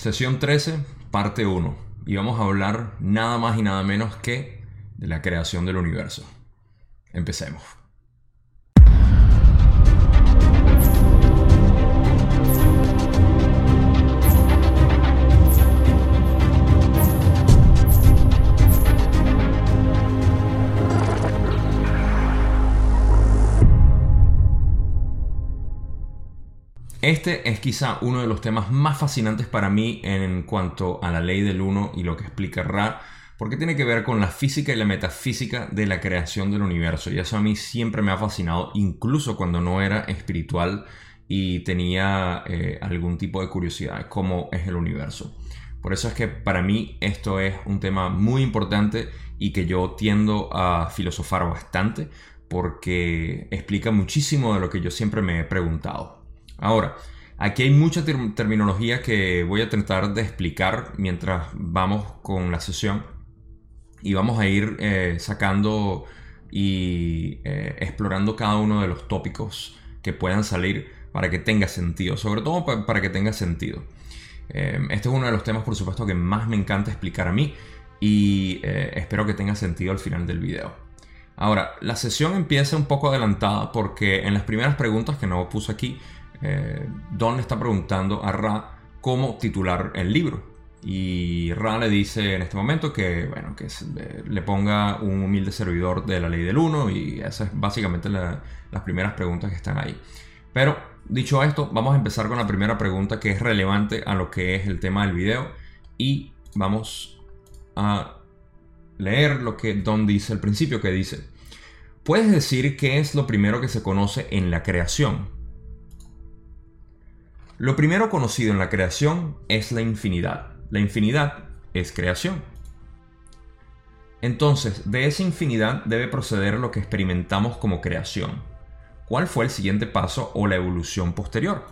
Sesión 13, parte 1. Y vamos a hablar nada más y nada menos que de la creación del universo. Empecemos. Este es quizá uno de los temas más fascinantes para mí en cuanto a la ley del uno y lo que explica Ra, porque tiene que ver con la física y la metafísica de la creación del universo. Y eso a mí siempre me ha fascinado, incluso cuando no era espiritual y tenía eh, algún tipo de curiosidad, cómo es el universo. Por eso es que para mí esto es un tema muy importante y que yo tiendo a filosofar bastante porque explica muchísimo de lo que yo siempre me he preguntado. Ahora, aquí hay mucha terminología que voy a tratar de explicar mientras vamos con la sesión y vamos a ir eh, sacando y eh, explorando cada uno de los tópicos que puedan salir para que tenga sentido, sobre todo para que tenga sentido. Eh, este es uno de los temas, por supuesto, que más me encanta explicar a mí y espero que tenga sentido al final del video. Ahora, la sesión empieza un poco adelantada porque en las primeras preguntas que no puse aquí, eh, Don le está preguntando a Ra cómo titular el libro. Y Ra le dice en este momento que, bueno, que eh, le ponga un humilde servidor de la ley del 1 y esas es básicamente las primeras preguntas que están ahí. Pero dicho esto, vamos a empezar con la primera pregunta que es relevante a lo que es el tema del video y vamos a leer lo que Don dice al principio que dice, ¿puedes decir qué es lo primero que se conoce en la creación? Lo primero conocido en la creación es la infinidad. La infinidad es creación. Entonces, de esa infinidad debe proceder lo que experimentamos como creación. ¿Cuál fue el siguiente paso o la evolución posterior?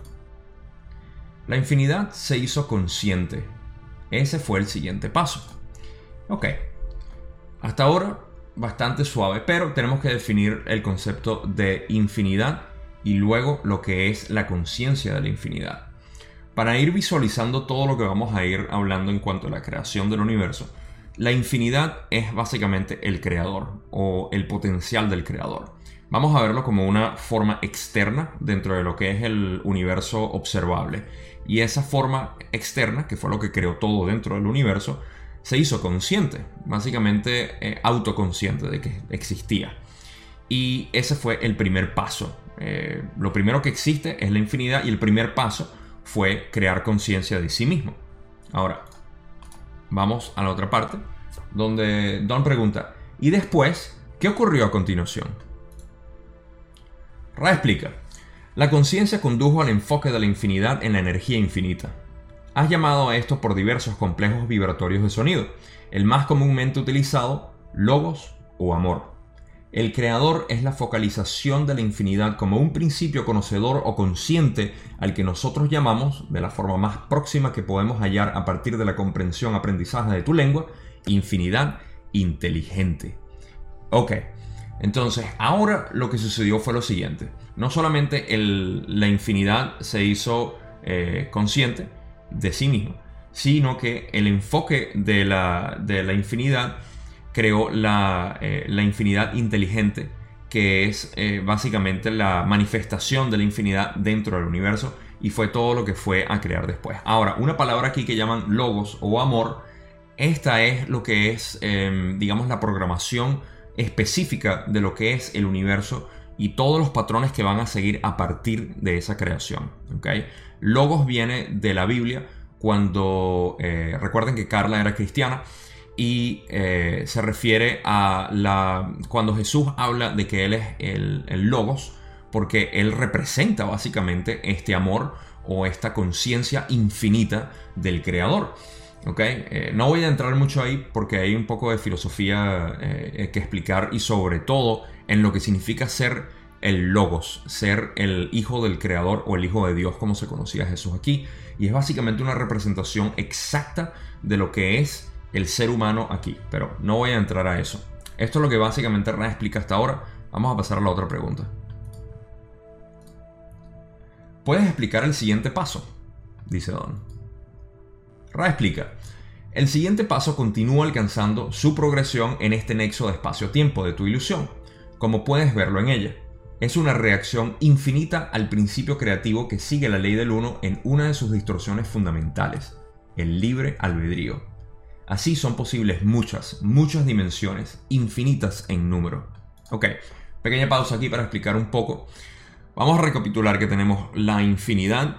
La infinidad se hizo consciente. Ese fue el siguiente paso. Ok. Hasta ahora, bastante suave, pero tenemos que definir el concepto de infinidad y luego lo que es la conciencia de la infinidad. Para ir visualizando todo lo que vamos a ir hablando en cuanto a la creación del universo, la infinidad es básicamente el creador o el potencial del creador. Vamos a verlo como una forma externa dentro de lo que es el universo observable. Y esa forma externa, que fue lo que creó todo dentro del universo, se hizo consciente, básicamente eh, autoconsciente de que existía. Y ese fue el primer paso eh, lo primero que existe es la infinidad y el primer paso fue crear conciencia de sí mismo. Ahora, vamos a la otra parte, donde Don pregunta, ¿y después qué ocurrió a continuación? Ra explica, la conciencia condujo al enfoque de la infinidad en la energía infinita. Has llamado a esto por diversos complejos vibratorios de sonido, el más comúnmente utilizado, logos o amor. El creador es la focalización de la infinidad como un principio conocedor o consciente al que nosotros llamamos, de la forma más próxima que podemos hallar a partir de la comprensión aprendizaje de tu lengua, infinidad inteligente. Ok, entonces ahora lo que sucedió fue lo siguiente. No solamente la infinidad se hizo eh, consciente de sí mismo, sino que el enfoque de la, de la infinidad creó eh, la, infinidad inteligente, que es eh, básicamente la manifestación de la infinidad dentro del universo y fue todo lo que fue a crear después. Ahora, una palabra aquí que llaman logos o amor, esta es lo que es, em, digamos, la programación específica de lo que es el universo y todos los patrones que van a seguir a partir de esa creación. ¿okay? Logos viene de la Biblia cuando, eh, recuerden que Carla era cristiana, y eh, se refiere a la cuando Jesús habla de que Él es el, logos, porque Él representa básicamente este amor o esta conciencia infinita del Creador. ¿okay? Eh, no voy a entrar mucho ahí porque hay un poco de filosofía eh, que explicar y sobre todo en lo que significa ser el logos, ser el hijo del creador o el hijo de Dios como se conocía Jesús aquí. Y es básicamente una representación exacta de lo que es el ser humano aquí, pero no voy a entrar a eso. Esto es lo que básicamente Ra explica hasta ahora. Vamos a pasar a la otra pregunta. ¿Puedes explicar el siguiente paso? Dice Don. Ra explica, el siguiente paso continúa alcanzando su progresión en este nexo de espacio-tiempo de tu ilusión, como puedes verlo en ella. Es una reacción infinita al principio creativo que sigue la ley del uno en una de sus distorsiones fundamentales, el libre albedrío. Así son posibles muchas, muchas dimensiones, infinitas en número. Ok, pequeña pausa aquí para explicar un poco. Vamos a recapitular que tenemos la infinidad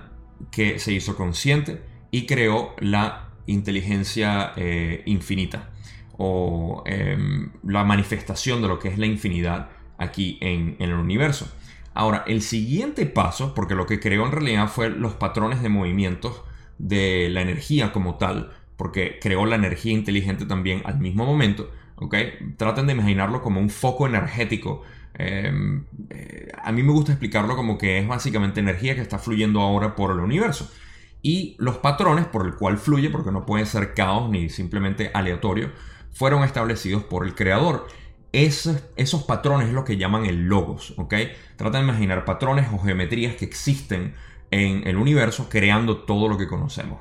que se hizo consciente y creó la inteligencia eh, infinita o em, la manifestación de lo que es la infinidad aquí en, en, el universo. Ahora, el siguiente paso, porque lo que creó en realidad fue los patrones de movimientos de la energía como tal, porque creó la energía inteligente también al mismo momento, ¿ok? Traten de imaginarlo como un foco energético. Em, eh, a mí me gusta explicarlo como que es básicamente energía que está fluyendo ahora por el universo y los patrones por el cual fluye, porque no puede ser caos ni simplemente aleatorio, fueron establecidos por el creador. Esos, esos patrones es lo que llaman el logos, ¿ok? Trata de imaginar patrones o geometrías que existen en el universo creando todo lo que conocemos.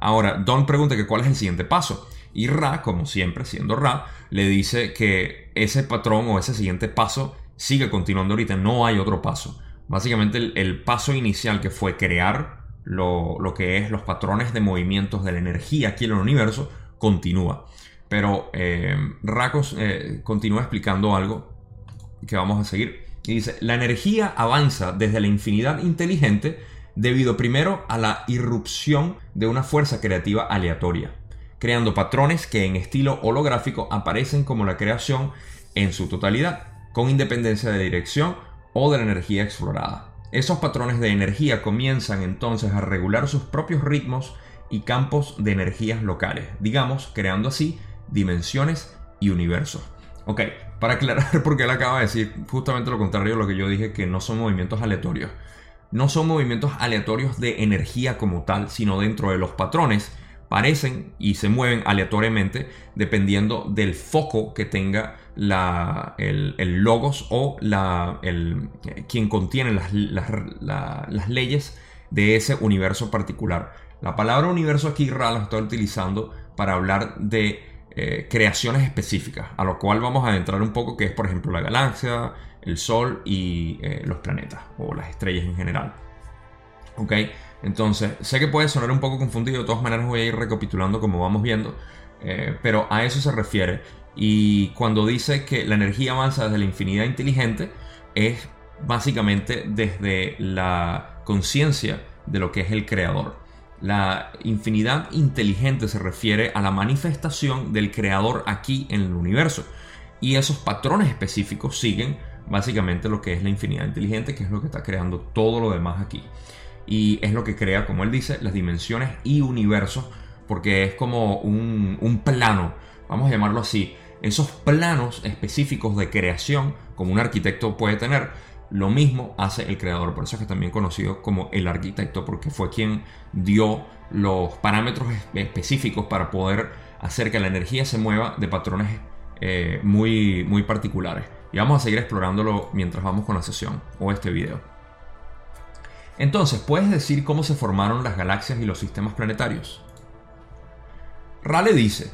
Ahora, Don pregunta que cuál es el siguiente paso. Y Ra, como siempre, siendo Ra, le dice que ese patrón o ese siguiente paso sigue continuando ahorita, no hay otro paso. Básicamente el paso inicial que fue crear lo, que es los patrones de movimientos de la energía aquí en el universo continúa. Pero eh, Racos eh, continúa explicando algo que vamos a seguir. Y dice, la energía avanza desde la infinidad inteligente debido primero a la irrupción de una fuerza creativa aleatoria, creando patrones que en estilo holográfico aparecen como la creación en su totalidad, con independencia de dirección o de la energía explorada. Esos patrones de energía comienzan entonces a regular sus propios ritmos y campos de energías locales, digamos, creando así dimensiones y universos. Ok, para aclarar por qué él acaba de decir justamente lo contrario a lo que yo dije, que no son movimientos aleatorios. No son movimientos aleatorios de energía como tal, sino dentro de los patrones parecen y se mueven aleatoriamente dependiendo del foco que tenga el, logos o la, el, quien contiene las, las, leyes de ese universo particular. La palabra universo aquí Ra la estoy utilizando para hablar de eh, creaciones específicas, a lo cual vamos a adentrar un poco, que es por ejemplo la galaxia, el Sol y eh, los planetas o las estrellas en general. ¿Ok? Entonces, sé que puede sonar un poco confundido, de todas maneras voy a ir recapitulando como vamos viendo, eh, pero a eso se refiere. Y cuando dice que la energía avanza desde la infinidad inteligente, es básicamente desde la conciencia de lo que es el creador. La infinidad inteligente se refiere a la manifestación del creador aquí en el universo. Y esos patrones específicos siguen básicamente lo que es la infinidad inteligente, que es lo que está creando todo lo demás aquí. Y es lo que crea, como él dice, las dimensiones y universos, porque es como un, plano, vamos a llamarlo así, esos planos específicos de creación, como un arquitecto puede tener, lo mismo hace el creador, por eso es que también conocido como el arquitecto, porque fue quien dio los parámetros específicos para poder hacer que la energía se mueva de patrones eh, muy, muy particulares. Y vamos a seguir explorándolo mientras vamos con la sesión o este video. Entonces, ¿puedes decir cómo se formaron las galaxias y los sistemas planetarios? Rale dice,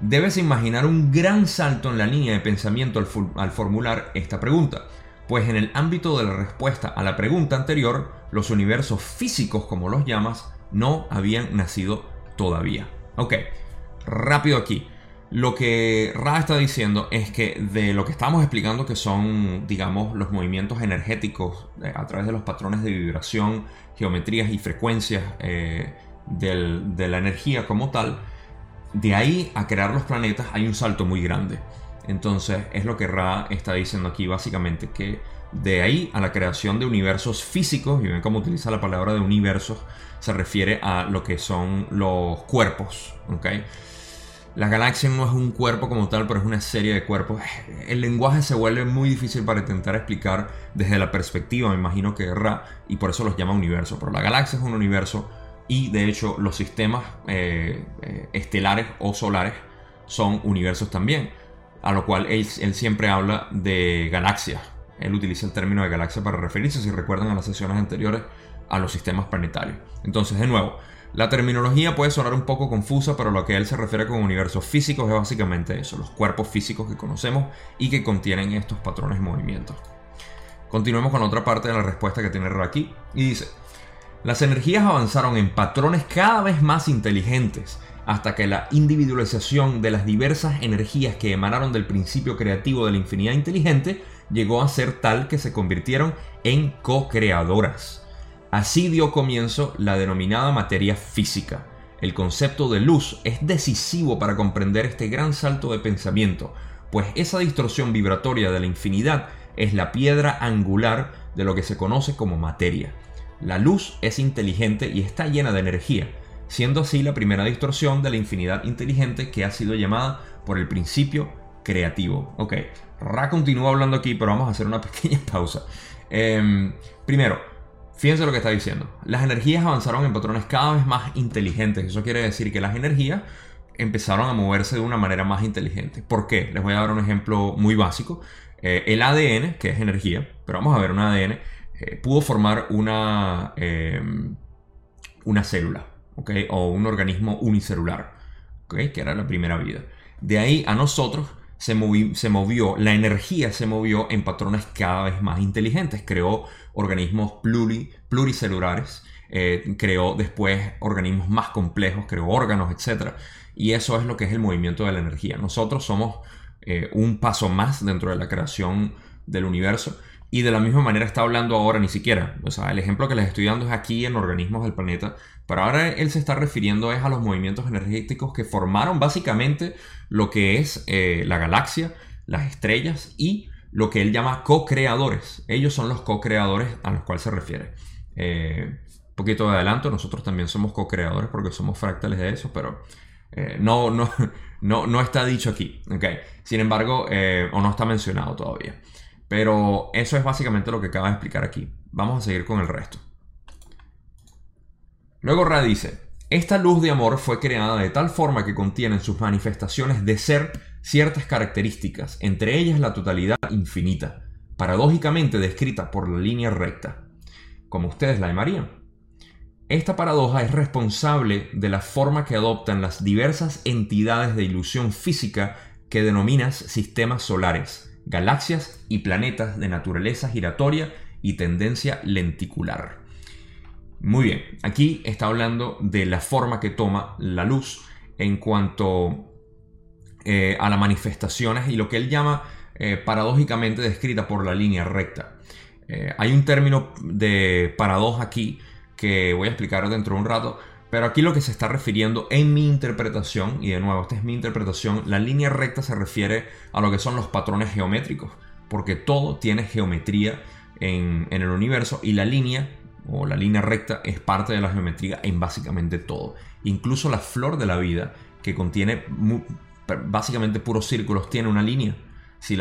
debes imaginar un gran salto en la línea de pensamiento al, formular esta pregunta, pues en el ámbito de la respuesta a la pregunta anterior, los universos físicos, como los llamas, no habían nacido todavía. Ok, rápido aquí. Lo que Ra está diciendo es que de lo que estamos explicando, que son, digamos, los movimientos energéticos eh, a través de los patrones de vibración, geometrías y frecuencias eh, de la energía como tal, de ahí a crear los planetas hay un salto muy grande. Entonces es lo que Ra está diciendo aquí básicamente, que de ahí a la creación de universos físicos, y ven cómo utiliza la palabra de universos, se refiere a lo que son los cuerpos, ¿ok? La galaxia no es un cuerpo como tal, pero es una serie de cuerpos. El lenguaje se vuelve muy difícil para intentar explicar desde la perspectiva, me imagino que Ra, y por eso los llama universo. Pero la galaxia es un universo y de hecho los sistemas eh, eh, estelares o solares son universos también. A lo cual él, siempre habla de galaxias. Él utiliza el término de galaxia para referirse, si recuerdan a las sesiones anteriores, a los sistemas planetarios. Entonces, de nuevo, La terminología puede sonar un poco confusa, pero lo que él se refiere con universos físicos es básicamente eso, los cuerpos físicos que conocemos y que contienen estos patrones de movimiento. Continuemos con otra parte de la respuesta que tiene aquí y dice, las energías avanzaron en patrones cada vez más inteligentes hasta que la individualización de las diversas energías que emanaron del principio creativo de la infinidad inteligente llegó a ser tal que se convirtieron en co-creadoras. Así dio comienzo la denominada materia física. El concepto de luz es decisivo para comprender este gran salto de pensamiento, pues esa distorsión vibratoria de la infinidad es la piedra angular de lo que se conoce como materia. La luz es inteligente y está llena de energía, siendo así la primera distorsión de la infinidad inteligente que ha sido llamada por el principio creativo. Ok, Ra continúa hablando aquí, pero vamos a hacer una pequeña pausa. Em, primero, fíjense lo que está diciendo. Las energías avanzaron en patrones cada vez más inteligentes. Eso quiere decir que las energías empezaron a moverse de una manera más inteligente. ¿Por qué? Les voy a dar un ejemplo muy básico. Eh, el ADN, que es energía, pero vamos a ver un ADN, eh, pudo formar una, em, una célula, ¿ok? O un organismo unicelular, ¿ok? Que era la primera vida. De ahí a nosotros se, se, movió, la energía se movió en patrones cada vez más inteligentes. Creó organismos pluricelulares, eh, creó después organismos más complejos, creó órganos, etc. Y eso es lo que es el movimiento de la energía. Nosotros somos eh, un paso más dentro de la creación del universo. Y de la misma manera está hablando ahora ni siquiera. O sea, el ejemplo que les estoy dando es aquí en organismos del planeta. Pero ahora él se está refiriendo es a los movimientos energéticos que formaron básicamente lo que es eh, la galaxia, las estrellas y lo que él llama co-creadores. Ellos son los co-creadores a los cuales se refiere. Eh, un poquito de adelanto, nosotros también somos co-creadores porque somos fractales de eso, pero eh, no, no, no, no, está dicho aquí. Okay. Sin embargo, o no está mencionado todavía. Pero eso es básicamente lo que acaba de explicar aquí. Vamos a seguir con el resto. Luego Ra dice, esta luz de amor fue creada de tal forma que contiene en sus manifestaciones de ser ciertas características, entre ellas la totalidad infinita, paradójicamente descrita por la línea recta, como ustedes la llamarían. Esta paradoja es responsable de la forma que adoptan las diversas entidades de ilusión física que denominas sistemas solares, galaxias y planetas de naturaleza giratoria y tendencia lenticular. Muy bien, aquí está hablando de la forma que toma la luz en cuanto eh, a las manifestaciones y lo que él llama eh, paradójicamente descrita por la línea recta. Eh, hay un término de paradoja aquí que voy a explicar dentro de un rato, pero aquí lo que se está refiriendo en mi interpretación, y de nuevo, esta es mi interpretación, la línea recta se refiere a lo que son los patrones geométricos, porque todo tiene geometría en, el universo y la línea o la línea recta es parte de la geometría en básicamente todo. Incluso la flor de la vida, que contiene básicamente puros círculos, tiene una línea, si,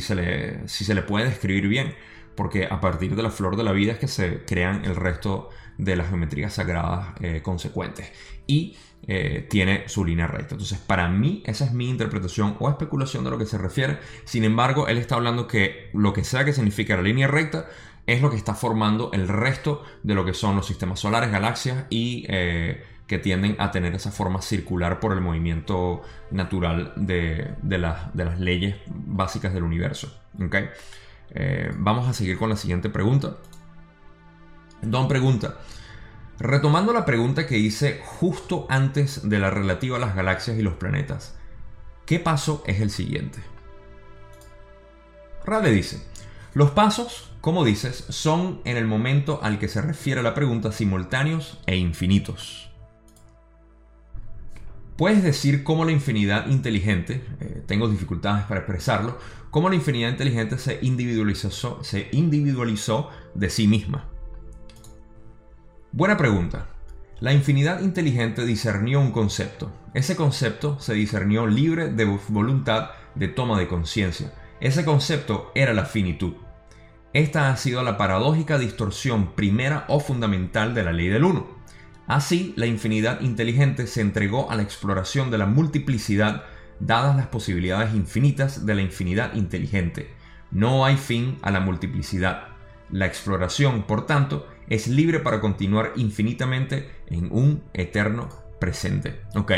se le, si se le puede describir bien, porque a partir de la flor de la vida es que se crean el resto de las geometrías sagradas eh, consecuentes. Y eh, tiene su línea recta. Entonces, para mí, esa es mi interpretación o especulación de lo que se refiere. Sin embargo, él está hablando que lo que sea que significa la línea recta es lo que está formando el resto de lo que son los sistemas solares, galaxias y eh, que tienden a tener esa forma circular por el movimiento natural de, las leyes básicas del universo. ¿okay? Vamos a seguir con la siguiente pregunta. Don pregunta, retomando la pregunta que hice justo antes de la relativa a las galaxias y los planetas, ¿qué paso es el siguiente? Rale dice, los pasos, como dices, son en el momento al que se refiere la pregunta simultáneos e infinitos. Puedes decir cómo la infinidad inteligente, eh, tengo dificultades para expresarlo, cómo la infinidad inteligente se individualizó, se individualizó de sí misma. Buena pregunta. La infinidad inteligente discernió un concepto. Ese concepto se discernió libre de voluntad de toma de conciencia. Ese concepto era la finitud. Esta ha sido la paradójica distorsión primera o fundamental de la ley del uno. Así, la infinidad inteligente se entregó a la exploración de la multiplicidad dadas las posibilidades infinitas de la infinidad inteligente. No hay fin a la multiplicidad. La exploración, por tanto, es libre para continuar infinitamente en un eterno presente. Ok,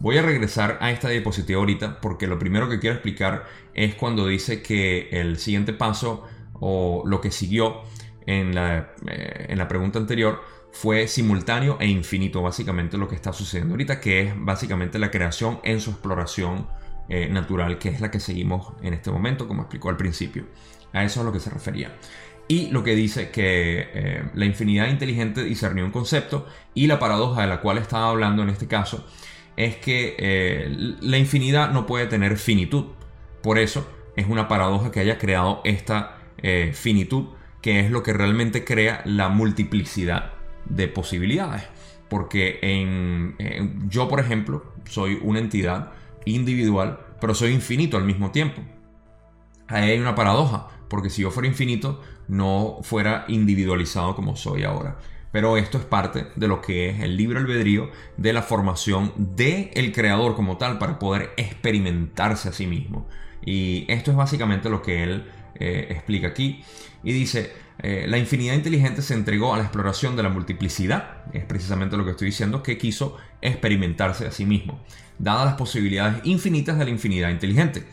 voy a regresar a esta diapositiva ahorita porque lo primero que quiero explicar es cuando dice que el siguiente paso o lo que siguió en la, eh, en la pregunta anterior fue simultáneo e infinito, básicamente lo que está sucediendo ahorita, que es básicamente la creación en su exploración eh, natural, que es la que seguimos en este momento, como explicó al principio. A eso es a lo que se refería. Y lo que dice que eh, la infinidad inteligente discernió un concepto y la paradoja de la cual estaba hablando en este caso es que eh, la infinidad no puede tener finitud. Por eso es una paradoja que haya creado esta finitud, que es lo que realmente crea la multiplicidad de posibilidades. Porque en, yo, por ejemplo, soy una entidad individual, pero soy infinito al mismo tiempo. Ahí hay una paradoja, porque si yo fuera infinito, no fuera individualizado como soy ahora. Pero esto es parte de lo que es el libre albedrío de la formación del el creador como tal para poder experimentarse a sí mismo. Y esto es básicamente lo que él eh, explica aquí. Y dice, eh, la infinidad inteligente se entregó a la exploración de la multiplicidad, es precisamente lo que estoy diciendo, que quiso experimentarse a sí mismo, dadas las posibilidades infinitas de la infinidad inteligente.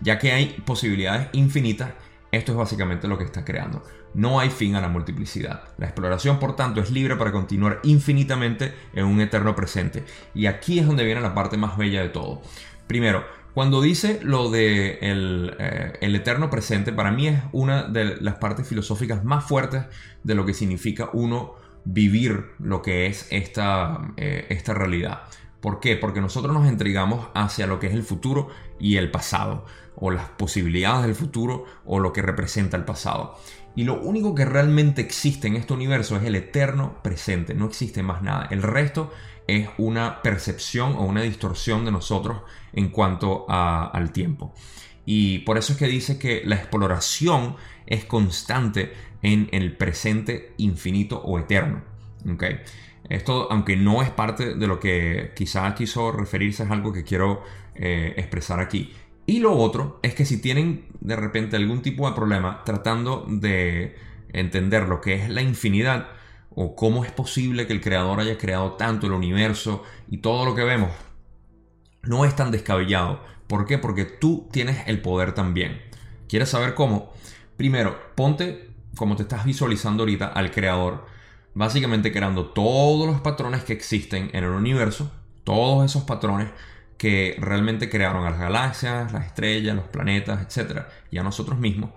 Ya que hay posibilidades infinitas, esto es básicamente lo que está creando. No hay fin a la multiplicidad. La exploración, por tanto, es libre para continuar infinitamente en un eterno presente. Y aquí es donde viene la parte más bella de todo. Primero, cuando dice lo de eh, el, eterno presente, para mí es una de las partes filosóficas más fuertes de lo que significa uno vivir lo que es esta, eh, esta realidad. ¿Por qué? Porque nosotros nos entregamos hacia lo que es el futuro y el pasado, o las posibilidades del futuro, o lo que representa el pasado. Y lo único que realmente existe en este universo es el eterno presente, no existe más nada. El resto es una percepción o una distorsión de nosotros en cuanto al tiempo. Y por eso es que dice que la exploración es constante en el presente infinito o eterno. ¿okay? Esto, aunque no es parte de lo que quizás quiso referirse, es algo que quiero eh, expresar aquí. Y lo otro es que si tienen de repente algún tipo de problema tratando de entender lo que es la infinidad, o cómo es posible que el creador haya creado tanto el universo y todo lo que vemos, no es tan descabellado. ¿Por qué? Porque tú tienes el poder también. ¿Quieres saber cómo? Primero, ponte como te estás visualizando ahorita al creador, básicamente creando todos los patrones que existen en el universo, todos esos patrones que realmente crearon a las galaxias, las estrellas, los planetas, etc. y a nosotros mismos,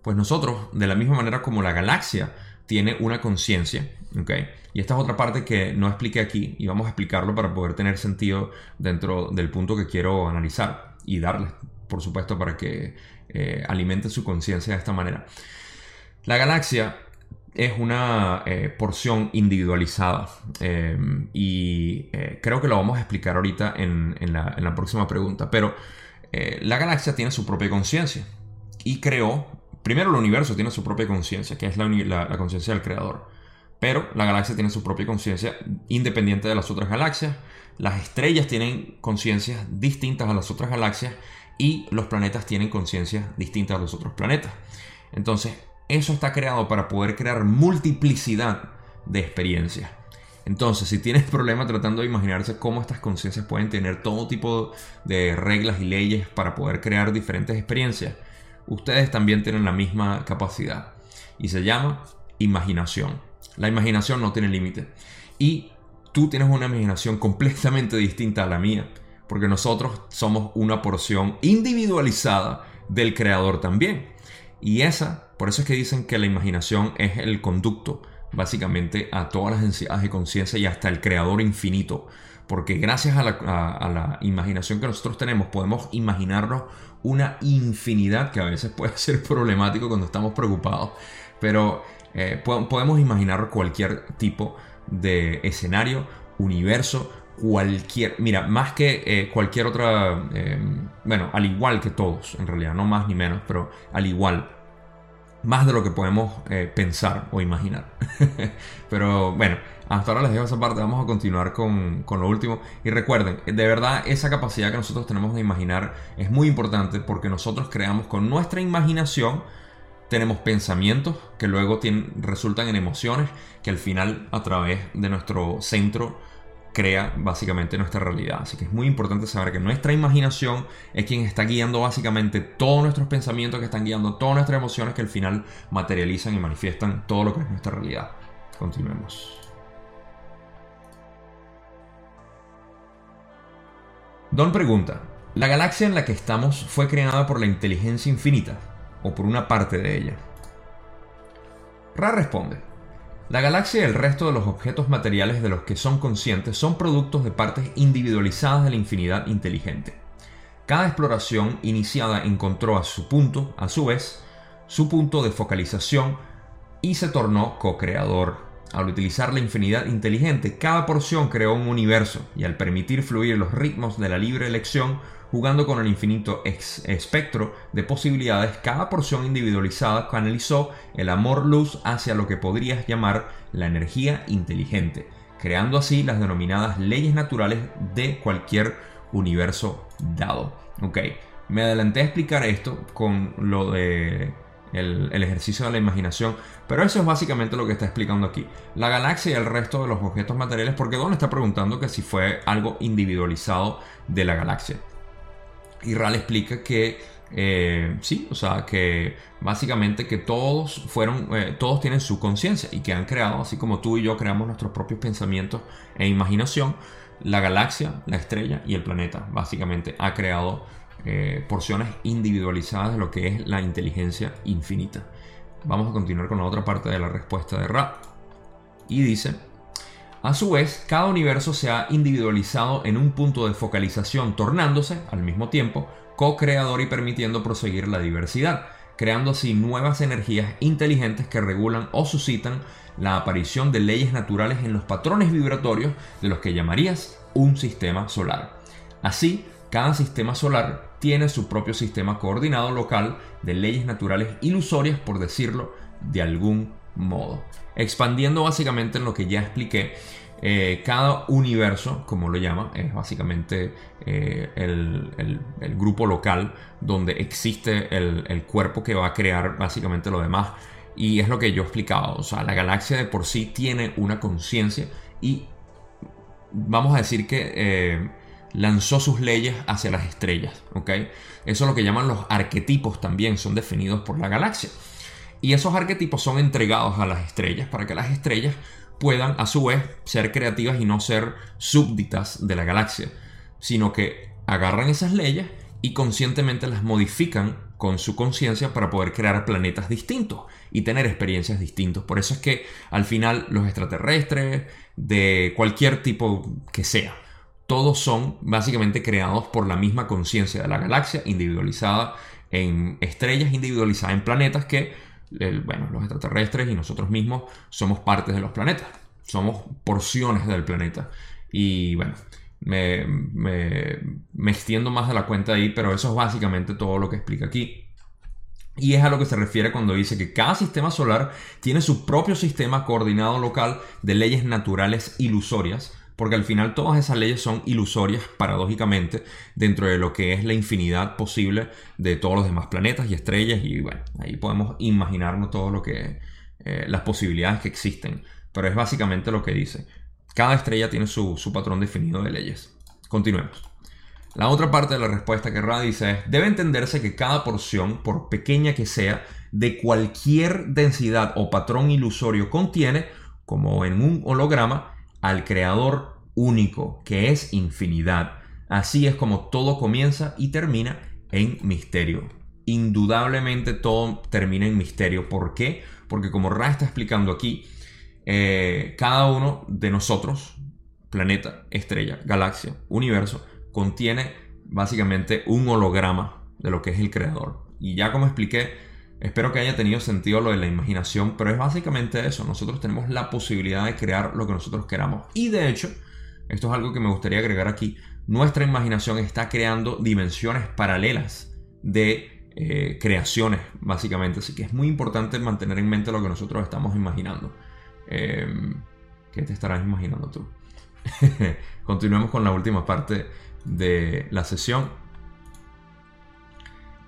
pues nosotros, de la misma manera como la galaxia tiene una conciencia, ¿ok? Y esta es otra parte que no expliqué aquí y vamos a explicarlo para poder tener sentido dentro del punto que quiero analizar y darles, por supuesto, para que eh, alimente su conciencia de esta manera. La galaxia es una eh, porción individualizada eh, y creo que lo vamos a explicar ahorita en, la, en la, próxima pregunta, pero la galaxia tiene su propia conciencia y creó Primero el universo tiene su propia conciencia, que es la, conciencia del creador. Pero la galaxia tiene su propia conciencia independiente de las otras galaxias. Las estrellas tienen conciencias distintas a las otras galaxias y los planetas tienen conciencias distintas a los otros planetas. Entonces, eso está creado para poder crear multiplicidad de experiencias. Entonces, si tienes problema tratando de imaginarse cómo estas conciencias pueden tener todo tipo de reglas y leyes para poder crear diferentes experiencias, ustedes también tienen la misma capacidad y se llama imaginación. La imaginación no tiene límite y tú tienes una imaginación completamente distinta a la mía, porque nosotros somos una porción individualizada del creador también. Y esa, por eso es que dicen que la imaginación es el conducto básicamente a todas las densidades de conciencia y hasta el creador infinito. Porque gracias a la, a la, imaginación que nosotros tenemos podemos imaginarnos una infinidad que a veces puede ser problemático cuando estamos preocupados, pero eh, podemos imaginar cualquier tipo de escenario, universo, cualquier, mira, más que eh, cualquier otra, eh, bueno, al igual que todos, en realidad, no más ni menos, pero al igual, más de lo que podemos pensar o imaginar. pero bueno, hasta ahora les dejo esa parte, vamos a continuar con, lo último. Y recuerden, de verdad esa capacidad que nosotros tenemos de imaginar es muy importante porque nosotros creamos con nuestra imaginación tenemos pensamientos que luego resultan en emociones que al final a través de nuestro centro crea básicamente nuestra realidad. Así que es muy importante saber que nuestra imaginación es quien está guiando básicamente todos nuestros pensamientos, que están guiando todas nuestras emociones que al final materializan y manifiestan todo lo que es nuestra realidad. Continuemos. Don pregunta, ¿la galaxia en la que estamos fue creada por la inteligencia infinita o por una parte de ella? Ra responde, la galaxia y el resto de los objetos materiales de los que son conscientes son productos de partes individualizadas de la infinidad inteligente. Cada exploración iniciada encontró a su punto, a su vez, su punto de focalización y se tornó co-creador. Al utilizar la infinidad inteligente, cada porción creó un universo y al permitir fluir los ritmos de la libre elección, Jugando con el infinito espectro de posibilidades, cada porción individualizada canalizó el amor-luz hacia lo que podrías llamar la energía inteligente, creando así las denominadas leyes naturales de cualquier universo dado. Ok, me adelanté a explicar esto con lo de el, ejercicio de la imaginación. Pero eso es básicamente lo que está explicando aquí. La galaxia y el resto de los objetos materiales, porque Don está preguntando que si fue algo individualizado de la galaxia. Y Ral explica que eh, sí, o sea, que básicamente que todos fueron, eh, todos tienen su conciencia y que han creado, así como tú y yo creamos nuestros propios pensamientos e imaginación, la galaxia, la estrella y el planeta, básicamente ha creado eh, porciones individualizadas de lo que es la inteligencia infinita. Vamos a continuar con la otra parte de la respuesta de Ra. Y dice, a su vez, cada universo se ha individualizado en un punto de focalización, tornándose, al mismo tiempo, co-creador y permitiendo proseguir la diversidad, creando así nuevas energías inteligentes que regulan o suscitan la aparición de leyes naturales en los patrones vibratorios de los que llamarías un sistema solar. Así, cada sistema solar tiene su propio sistema coordinado local de leyes naturales ilusorias, por decirlo de algún modo. Expandiendo básicamente en lo que ya expliqué, eh, cada universo, como lo llama, es básicamente eh, el, grupo local donde existe el, cuerpo que va a crear básicamente lo demás. Y es lo que yo he explicado. O sea, la galaxia de por sí tiene una conciencia y vamos a decir que eh, lanzó sus leyes hacia las estrellas. Eso es lo que llaman los arquetipos también, son definidos por la galaxia. Y esos arquetipos son entregados a las estrellas para que las estrellas puedan a su vez ser creativas y no ser súbditas de la galaxia, sino que agarran esas leyes y conscientemente las modifican con su conciencia para poder crear planetas distintos y tener experiencias distintas. Por eso es que al final los extraterrestres, de cualquier tipo que sea, todos son básicamente creados por la misma conciencia de la galaxia, individualizada en estrellas, individualizada en planetas que bueno, los extraterrestres y nosotros mismos somos partes de los planetas, somos porciones del planeta. Y bueno, me, me, extiendo más de la cuenta ahí, pero eso es básicamente todo lo que explica aquí. Y es a lo que se refiere cuando dice que cada sistema solar tiene su propio sistema coordinado local de leyes naturales ilusorias, porque al final todas esas leyes son ilusorias, paradójicamente, dentro de lo que es la infinidad posible de todos los demás planetas y estrellas. Y bueno, ahí podemos imaginarnos todo lo que. Eh, las posibilidades que existen. Pero es básicamente lo que dice. Cada estrella tiene su, patrón definido de leyes. Continuemos. La otra parte de la respuesta que Ra dice es, debe entenderse que cada porción, por pequeña que sea, de cualquier densidad o patrón ilusorio contiene, como en un holograma, al creador único, que es infinidad. Así es como todo comienza y termina en misterio. Indudablemente todo termina en misterio. ¿Por qué? Porque como Ra está explicando aquí, eh, cada uno de nosotros, planeta, estrella, galaxia, universo, contiene básicamente un holograma de lo que es el creador. Y ya como expliqué, Espero que haya tenido sentido lo de la imaginación, pero es básicamente eso. Nosotros tenemos la posibilidad de crear lo que nosotros queramos. Y de hecho, esto es algo que me gustaría agregar aquí. Nuestra imaginación está creando dimensiones paralelas de eh, creaciones, básicamente. Así que es muy importante mantener en mente lo que nosotros estamos imaginando. Em, ¿Qué te estarás imaginando tú? Continuemos con la última parte de la sesión.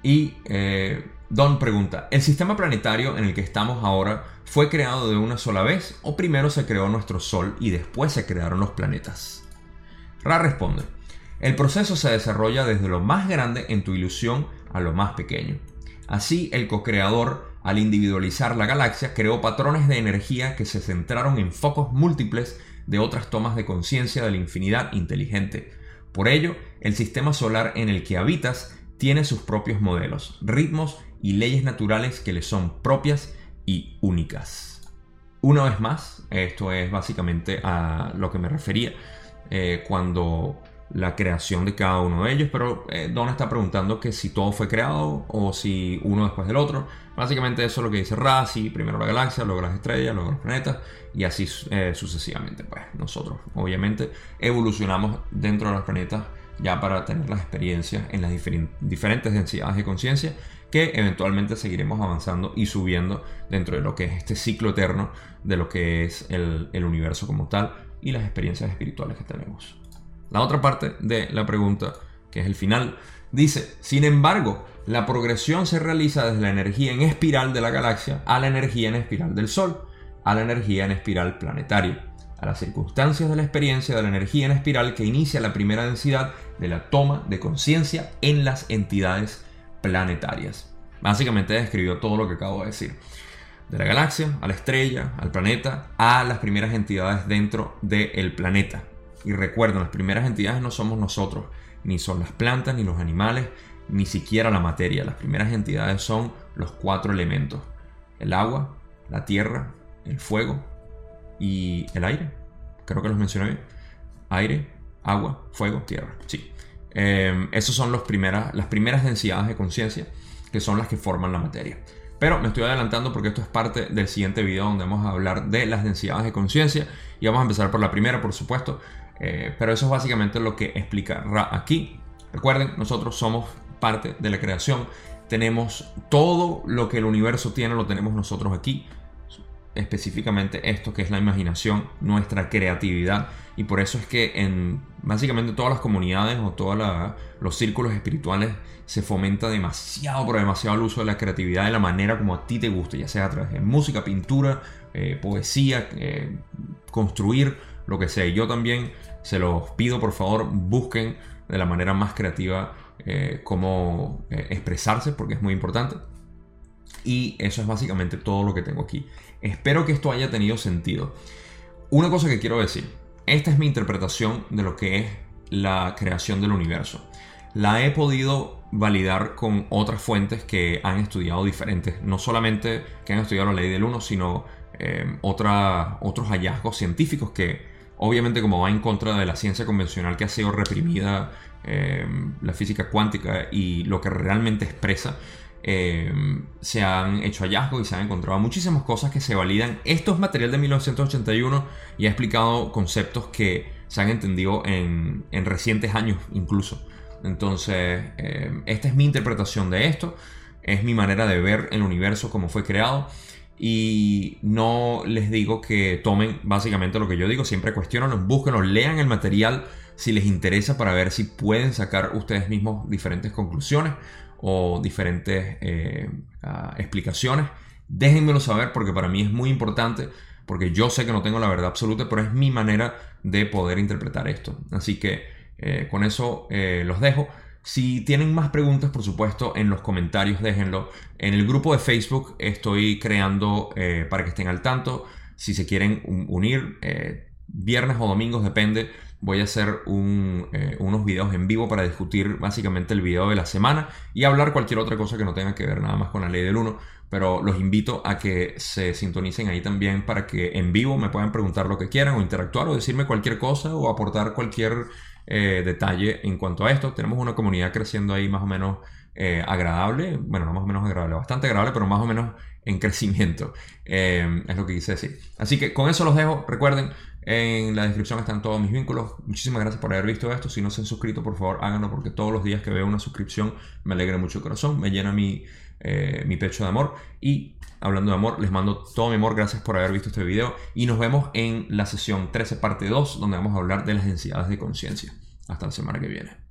Y eh, Don pregunta, ¿el sistema planetario en el que estamos ahora fue creado de una sola vez o primero se creó nuestro Sol y después se crearon los planetas? Ra responde, el proceso se desarrolla desde lo más grande en tu ilusión a lo más pequeño. Así, el co-creador, al individualizar la galaxia, creó patrones de energía que se centraron en focos múltiples de otras tomas de conciencia de la infinidad inteligente. Por ello, el sistema solar en el que habitas tiene sus propios modelos, ritmos y leyes naturales que le son propias y únicas. Una vez más, esto es básicamente a lo que me refería eh, cuando la creación de cada uno de ellos, pero eh, Don está preguntando que si todo fue creado o si uno después del otro. Básicamente eso es lo que dice Ra, primero la galaxia, luego las estrellas, luego los planetas y así eh, sucesivamente. Pues nosotros obviamente evolucionamos dentro de los planetas ya para tener las experiencias en las diferentes densidades de conciencia que eventualmente seguiremos avanzando y subiendo dentro de lo que es este ciclo eterno de lo que es el, universo como tal y las experiencias espirituales que tenemos. La otra parte de la pregunta, que es el final, dice, sin embargo, la progresión se realiza desde la energía en espiral de la galaxia a la energía en espiral del Sol, a la energía en espiral planetaria, a las circunstancias de la experiencia de la energía en espiral que inicia la primera densidad de la toma de conciencia en las entidades planetarias. Básicamente describió todo lo que acabo de decir. De la galaxia, a la estrella, al planeta, a las primeras entidades dentro del planeta. Y recuerden, las primeras entidades no somos nosotros, ni son las plantas, ni los animales, ni siquiera la materia. Las primeras entidades son los cuatro elementos. El agua, la tierra, el fuego y el aire. Creo que los mencioné bien. Aire, agua, fuego, tierra. Sí. Eh, esas son las primeras densidades de conciencia que son las que forman la materia. Pero me estoy adelantando porque esto es parte del siguiente video donde vamos a hablar de las densidades de conciencia y vamos a empezar por la primera, por supuesto, eh, pero eso es básicamente lo que explica Ra aquí. Recuerden, nosotros somos parte de la creación. Tenemos todo lo que el universo tiene, lo tenemos nosotros aquí. Específicamente esto que es la imaginación, nuestra creatividad. Y por eso es que en básicamente todas las comunidades o todos los círculos espirituales se fomenta demasiado, pero demasiado el uso de la creatividad de la manera como a ti te guste, ya sea a través de música, pintura, eh, poesía, eh, construir lo que sea. yo también se los pido, por favor, busquen de la manera más creativa eh, cómo eh, expresarse, porque es muy importante. Y eso es básicamente todo lo que tengo aquí. Espero que esto haya tenido sentido. Una cosa que quiero decir, esta es mi interpretación de lo que es la creación del universo. La he podido validar con otras fuentes que han estudiado diferentes, no solamente que han estudiado la ley del 1, sino eh, otros hallazgos científicos que obviamente como va en contra de la ciencia convencional que ha sido reprimida, eh, la física cuántica y lo que realmente expresa, se han hecho hallazgos y se han encontrado muchísimas cosas que se validan. Esto es material de 1981 y ha explicado conceptos que se han entendido en, recientes años incluso. Entonces, eh, esta es mi interpretación de esto, es mi manera de ver el universo como fue creado y no les digo que tomen básicamente lo que yo digo, siempre cuestionan, búsquenlo, lean el material si les interesa para ver si pueden sacar ustedes mismos diferentes conclusiones o diferentes eh, ah, explicaciones. Déjenmelo saber porque para mí es muy importante, porque yo sé que no tengo la verdad absoluta, pero es mi manera de poder interpretar esto. Así que eh, con eso eh, los dejo. Si tienen más preguntas, por supuesto, en los comentarios déjenlo. En el grupo de Facebook estoy creando para que estén al tanto. Si se quieren unir, viernes o domingos, depende. Voy a hacer eh, unos videos en vivo para discutir básicamente el video de la semana y hablar cualquier otra cosa que no tenga que ver nada más con la ley del 1. Pero los invito a que se sintonicen ahí también para que en vivo me puedan preguntar lo que quieran o interactuar o decirme cualquier cosa o aportar cualquier eh, detalle en cuanto a esto. Tenemos una comunidad creciendo ahí más o menos eh, agradable, bueno, no más o menos agradable, bastante agradable, pero más o menos en crecimiento, eh, es lo que quise decir. Así que con eso los dejo, recuerden, en la descripción están todos mis vínculos. Muchísimas gracias por haber visto esto. Si no se han suscrito, por favor háganlo porque todos los días que veo una suscripción me alegra mucho el corazón, me llena mi, mi pecho de amor. Y hablando de amor, les mando todo mi amor. Gracias por haber visto este video y nos vemos en la sesión 13 parte 2 donde vamos a hablar de las densidades de conciencia. Hasta la semana que viene.